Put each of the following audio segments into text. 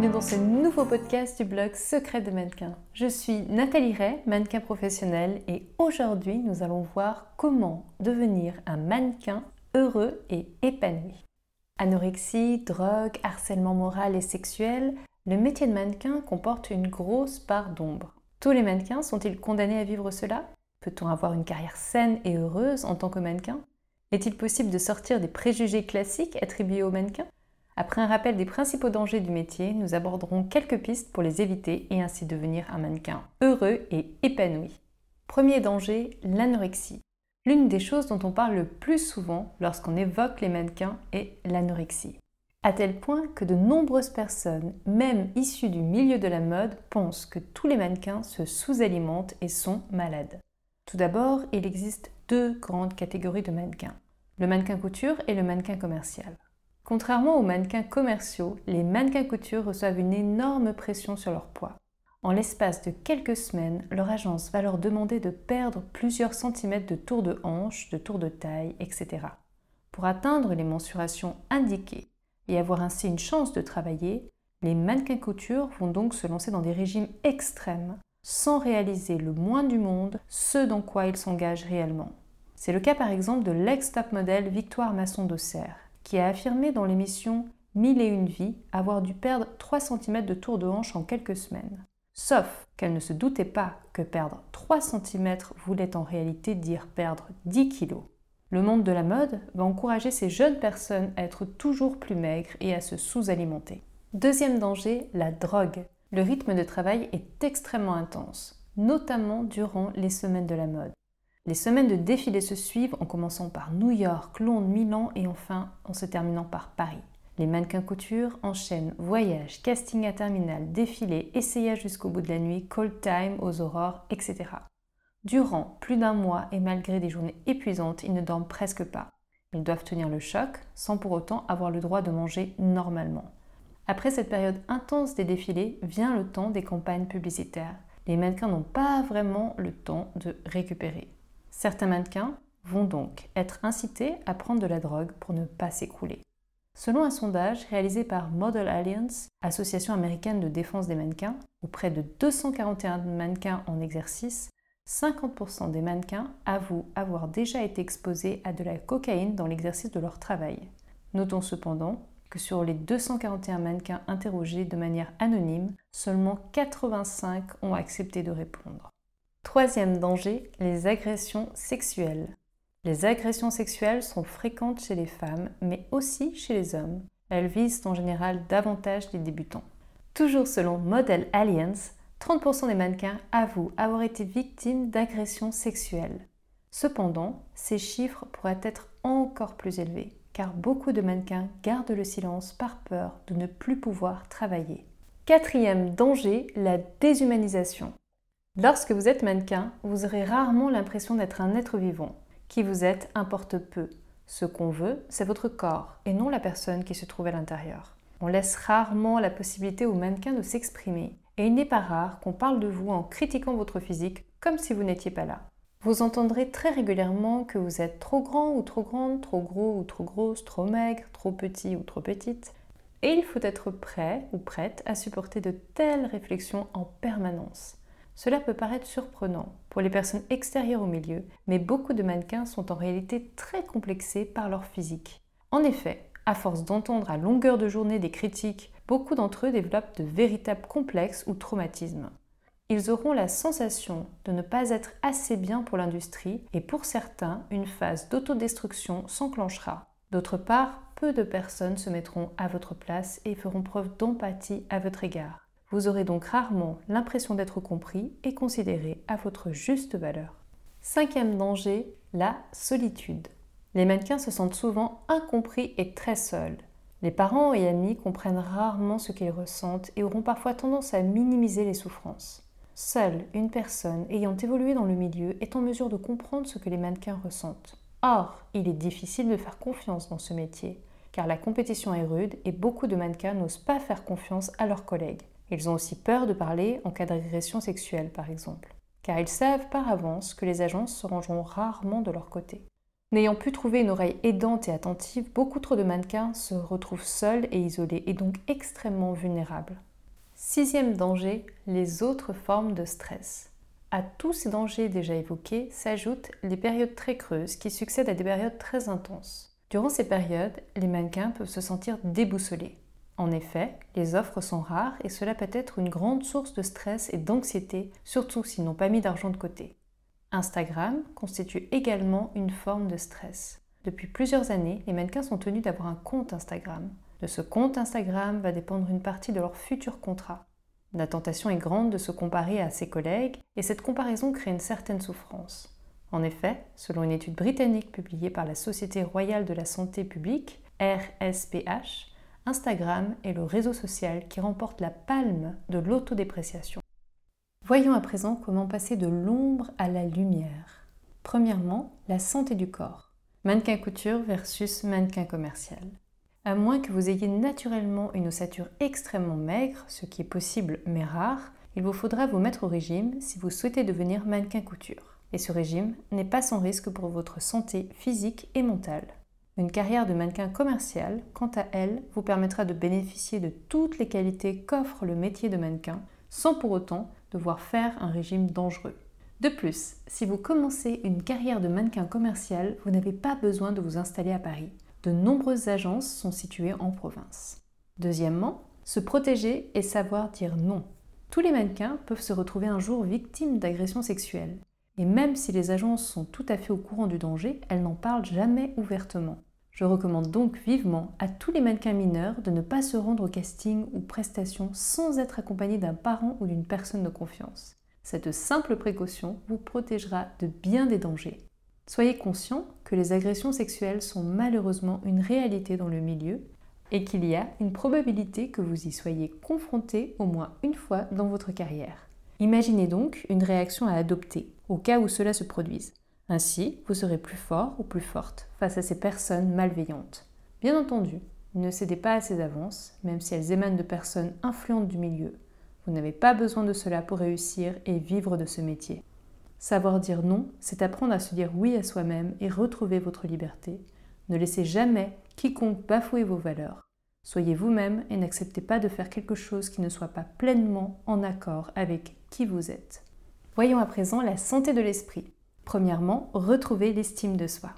bienvenue dans ce nouveau podcast du blog Secret de mannequin. Je suis Nathalie Ray, mannequin professionnel et aujourd'hui nous allons voir comment devenir un mannequin heureux et épanoui. Anorexie, drogue, harcèlement moral et sexuel, le métier de mannequin comporte une grosse part d'ombre. Tous les mannequins sont-ils condamnés à vivre cela? Peut-on avoir une carrière saine et heureuse en tant que mannequin? Est-il possible de sortir des préjugés classiques attribués aux mannequins? Après un rappel des principaux dangers du métier, nous aborderons quelques pistes pour les éviter et ainsi devenir un mannequin heureux et épanoui. Premier danger, l'anorexie. L'une des choses dont on parle le plus souvent lorsqu'on évoque les mannequins est l'anorexie à tel point que de nombreuses personnes, même issues du milieu de la mode, pensent que tous les mannequins se sous-alimentent et sont malades. Tout d'abord, il existe deux grandes catégories de mannequins, le mannequin couture et le mannequin commercial. Contrairement aux mannequins commerciaux, les mannequins couture reçoivent une énorme pression sur leur poids. En l'espace de quelques semaines, leur agence va leur demander de perdre plusieurs centimètres de tour de hanche, de tour de taille, etc. Pour atteindre les mensurations indiquées, et avoir ainsi une chance de travailler, les mannequins couture vont donc se lancer dans des régimes extrêmes sans réaliser le moins du monde ce dans quoi ils s'engagent réellement. C'est le cas par exemple de l'ex-top modèle Victoire Masson d'Auxerre, qui a affirmé dans l'émission Mille et une vies avoir dû perdre 3 cm de tour de hanche en quelques semaines. Sauf qu'elle ne se doutait pas que perdre 3 cm voulait en réalité dire perdre 10 kg. Le monde de la mode va encourager ces jeunes personnes à être toujours plus maigres et à se sous-alimenter. Deuxième danger, la drogue. Le rythme de travail est extrêmement intense, notamment durant les semaines de la mode. Les semaines de défilés se suivent en commençant par New York, Londres, Milan et enfin en se terminant par Paris. Les mannequins couture enchaînent voyages, casting à terminal, défilés, essayage jusqu'au bout de la nuit, call time aux aurores, etc. Durant plus d'un mois et malgré des journées épuisantes, ils ne dorment presque pas. Ils doivent tenir le choc sans pour autant avoir le droit de manger normalement. Après cette période intense des défilés vient le temps des campagnes publicitaires. Les mannequins n'ont pas vraiment le temps de récupérer. Certains mannequins vont donc être incités à prendre de la drogue pour ne pas s'écrouler. Selon un sondage réalisé par Model Alliance, association américaine de défense des mannequins, auprès de 241 mannequins en exercice, 50% des mannequins avouent avoir déjà été exposés à de la cocaïne dans l'exercice de leur travail. Notons cependant que sur les 241 mannequins interrogés de manière anonyme, seulement 85 ont accepté de répondre. Troisième danger, les agressions sexuelles. Les agressions sexuelles sont fréquentes chez les femmes, mais aussi chez les hommes. Elles visent en général davantage les débutants. Toujours selon Model Alliance, 30% des mannequins avouent avoir été victimes d'agressions sexuelles. Cependant, ces chiffres pourraient être encore plus élevés, car beaucoup de mannequins gardent le silence par peur de ne plus pouvoir travailler. Quatrième danger, la déshumanisation. Lorsque vous êtes mannequin, vous aurez rarement l'impression d'être un être vivant. Qui vous êtes importe peu. Ce qu'on veut, c'est votre corps et non la personne qui se trouve à l'intérieur. On laisse rarement la possibilité aux mannequins de s'exprimer et il n'est pas rare qu'on parle de vous en critiquant votre physique comme si vous n'étiez pas là. Vous entendrez très régulièrement que vous êtes trop grand ou trop grande, trop gros ou trop grosse, trop maigre, trop petit ou trop petite. Et il faut être prêt ou prête à supporter de telles réflexions en permanence. Cela peut paraître surprenant pour les personnes extérieures au milieu, mais beaucoup de mannequins sont en réalité très complexés par leur physique. En effet, à force d'entendre à longueur de journée des critiques beaucoup d'entre eux développent de véritables complexes ou traumatismes. Ils auront la sensation de ne pas être assez bien pour l'industrie et pour certains, une phase d'autodestruction s'enclenchera. D'autre part, peu de personnes se mettront à votre place et feront preuve d'empathie à votre égard. Vous aurez donc rarement l'impression d'être compris et considéré à votre juste valeur. Cinquième danger, la solitude. Les mannequins se sentent souvent incompris et très seuls. Les parents et amis comprennent rarement ce qu'ils ressentent et auront parfois tendance à minimiser les souffrances. Seule une personne ayant évolué dans le milieu est en mesure de comprendre ce que les mannequins ressentent. Or, il est difficile de faire confiance dans ce métier, car la compétition est rude et beaucoup de mannequins n'osent pas faire confiance à leurs collègues. Ils ont aussi peur de parler en cas d'agression sexuelle, par exemple, car ils savent par avance que les agences se rangeront rarement de leur côté. N'ayant pu trouver une oreille aidante et attentive, beaucoup trop de mannequins se retrouvent seuls et isolés et donc extrêmement vulnérables. Sixième danger, les autres formes de stress. À tous ces dangers déjà évoqués s'ajoutent les périodes très creuses qui succèdent à des périodes très intenses. Durant ces périodes, les mannequins peuvent se sentir déboussolés. En effet, les offres sont rares et cela peut être une grande source de stress et d'anxiété, surtout s'ils n'ont pas mis d'argent de côté. Instagram constitue également une forme de stress. Depuis plusieurs années, les mannequins sont tenus d'avoir un compte Instagram. De ce compte Instagram va dépendre une partie de leur futur contrat. La tentation est grande de se comparer à ses collègues et cette comparaison crée une certaine souffrance. En effet, selon une étude britannique publiée par la Société royale de la santé publique, RSPH, Instagram est le réseau social qui remporte la palme de l'autodépréciation. Voyons à présent comment passer de l'ombre à la lumière. Premièrement, la santé du corps. Mannequin couture versus mannequin commercial. À moins que vous ayez naturellement une ossature extrêmement maigre, ce qui est possible mais rare, il vous faudra vous mettre au régime si vous souhaitez devenir mannequin couture. Et ce régime n'est pas sans risque pour votre santé physique et mentale. Une carrière de mannequin commercial, quant à elle, vous permettra de bénéficier de toutes les qualités qu'offre le métier de mannequin, sans pour autant devoir faire un régime dangereux. De plus, si vous commencez une carrière de mannequin commercial, vous n'avez pas besoin de vous installer à Paris de nombreuses agences sont situées en province. Deuxièmement, se protéger et savoir dire non. Tous les mannequins peuvent se retrouver un jour victimes d'agressions sexuelles. Et même si les agences sont tout à fait au courant du danger, elles n'en parlent jamais ouvertement. Je recommande donc vivement à tous les mannequins mineurs de ne pas se rendre au casting ou prestations sans être accompagnés d'un parent ou d'une personne de confiance. Cette simple précaution vous protégera de bien des dangers. Soyez conscient que les agressions sexuelles sont malheureusement une réalité dans le milieu et qu'il y a une probabilité que vous y soyez confronté au moins une fois dans votre carrière. Imaginez donc une réaction à adopter au cas où cela se produise. Ainsi, vous serez plus fort ou plus forte face à ces personnes malveillantes. Bien entendu, ne cédez pas à ces avances, même si elles émanent de personnes influentes du milieu. Vous n'avez pas besoin de cela pour réussir et vivre de ce métier. Savoir dire non, c'est apprendre à se dire oui à soi-même et retrouver votre liberté. Ne laissez jamais quiconque bafouer vos valeurs. Soyez vous-même et n'acceptez pas de faire quelque chose qui ne soit pas pleinement en accord avec qui vous êtes. Voyons à présent la santé de l'esprit. Premièrement, retrouver l'estime de soi.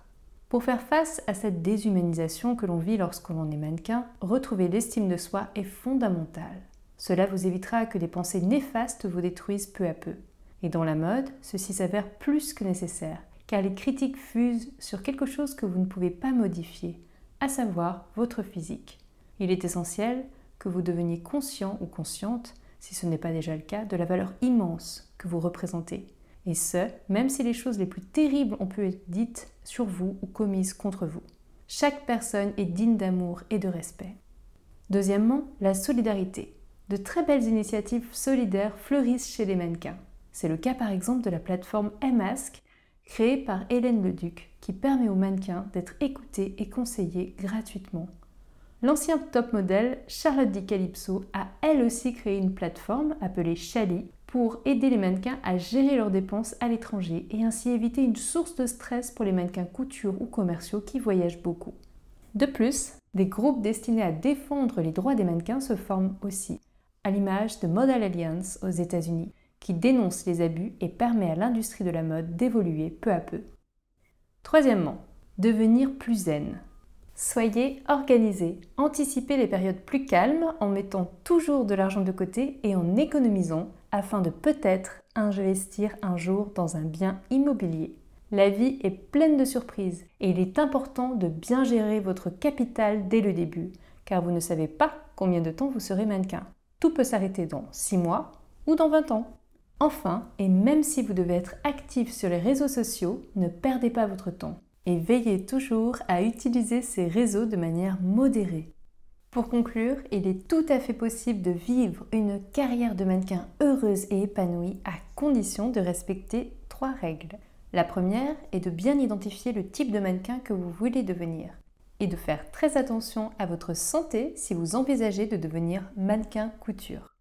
Pour faire face à cette déshumanisation que l'on vit lorsque l'on est mannequin, retrouver l'estime de soi est fondamental. Cela vous évitera que des pensées néfastes vous détruisent peu à peu. Et dans la mode, ceci s'avère plus que nécessaire, car les critiques fusent sur quelque chose que vous ne pouvez pas modifier, à savoir votre physique. Il est essentiel que vous deveniez conscient ou consciente, si ce n'est pas déjà le cas, de la valeur immense que vous représentez. Et ce, même si les choses les plus terribles ont pu être dites sur vous ou commises contre vous. Chaque personne est digne d'amour et de respect. Deuxièmement, la solidarité. De très belles initiatives solidaires fleurissent chez les mannequins. C'est le cas par exemple de la plateforme Mask, créée par Hélène Leduc, qui permet aux mannequins d'être écoutés et conseillés gratuitement. L'ancien top modèle Charlotte Di Calypso a elle aussi créé une plateforme appelée Chali pour aider les mannequins à gérer leurs dépenses à l'étranger et ainsi éviter une source de stress pour les mannequins couture ou commerciaux qui voyagent beaucoup. De plus, des groupes destinés à défendre les droits des mannequins se forment aussi, à l'image de Model Alliance aux États-Unis, qui dénonce les abus et permet à l'industrie de la mode d'évoluer peu à peu. Troisièmement, devenir plus zen. Soyez organisé, anticipez les périodes plus calmes en mettant toujours de l'argent de côté et en économisant afin de peut-être investir un jour dans un bien immobilier. La vie est pleine de surprises et il est important de bien gérer votre capital dès le début, car vous ne savez pas combien de temps vous serez mannequin. Tout peut s'arrêter dans 6 mois ou dans 20 ans. Enfin, et même si vous devez être actif sur les réseaux sociaux, ne perdez pas votre temps et veillez toujours à utiliser ces réseaux de manière modérée. Pour conclure, il est tout à fait possible de vivre une carrière de mannequin heureuse et épanouie à condition de respecter trois règles. La première est de bien identifier le type de mannequin que vous voulez devenir et de faire très attention à votre santé si vous envisagez de devenir mannequin couture.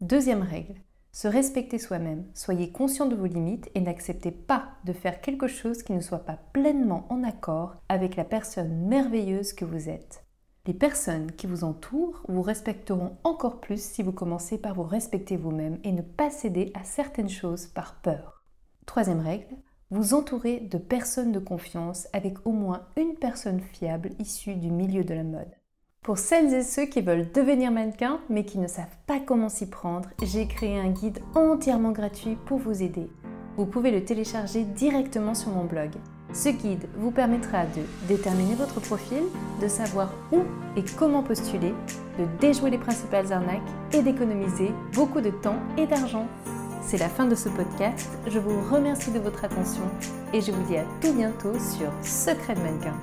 Deuxième règle, se respecter soi-même, soyez conscient de vos limites et n'acceptez pas de faire quelque chose qui ne soit pas pleinement en accord avec la personne merveilleuse que vous êtes. Les personnes qui vous entourent vous respecteront encore plus si vous commencez par vous respecter vous-même et ne pas céder à certaines choses par peur. Troisième règle, vous entourez de personnes de confiance avec au moins une personne fiable issue du milieu de la mode. Pour celles et ceux qui veulent devenir mannequin mais qui ne savent pas comment s'y prendre, j'ai créé un guide entièrement gratuit pour vous aider. Vous pouvez le télécharger directement sur mon blog. Ce guide vous permettra de déterminer votre profil, de savoir où et comment postuler, de déjouer les principales arnaques et d'économiser beaucoup de temps et d'argent. C'est la fin de ce podcast, je vous remercie de votre attention et je vous dis à tout bientôt sur Secret de Mannequin.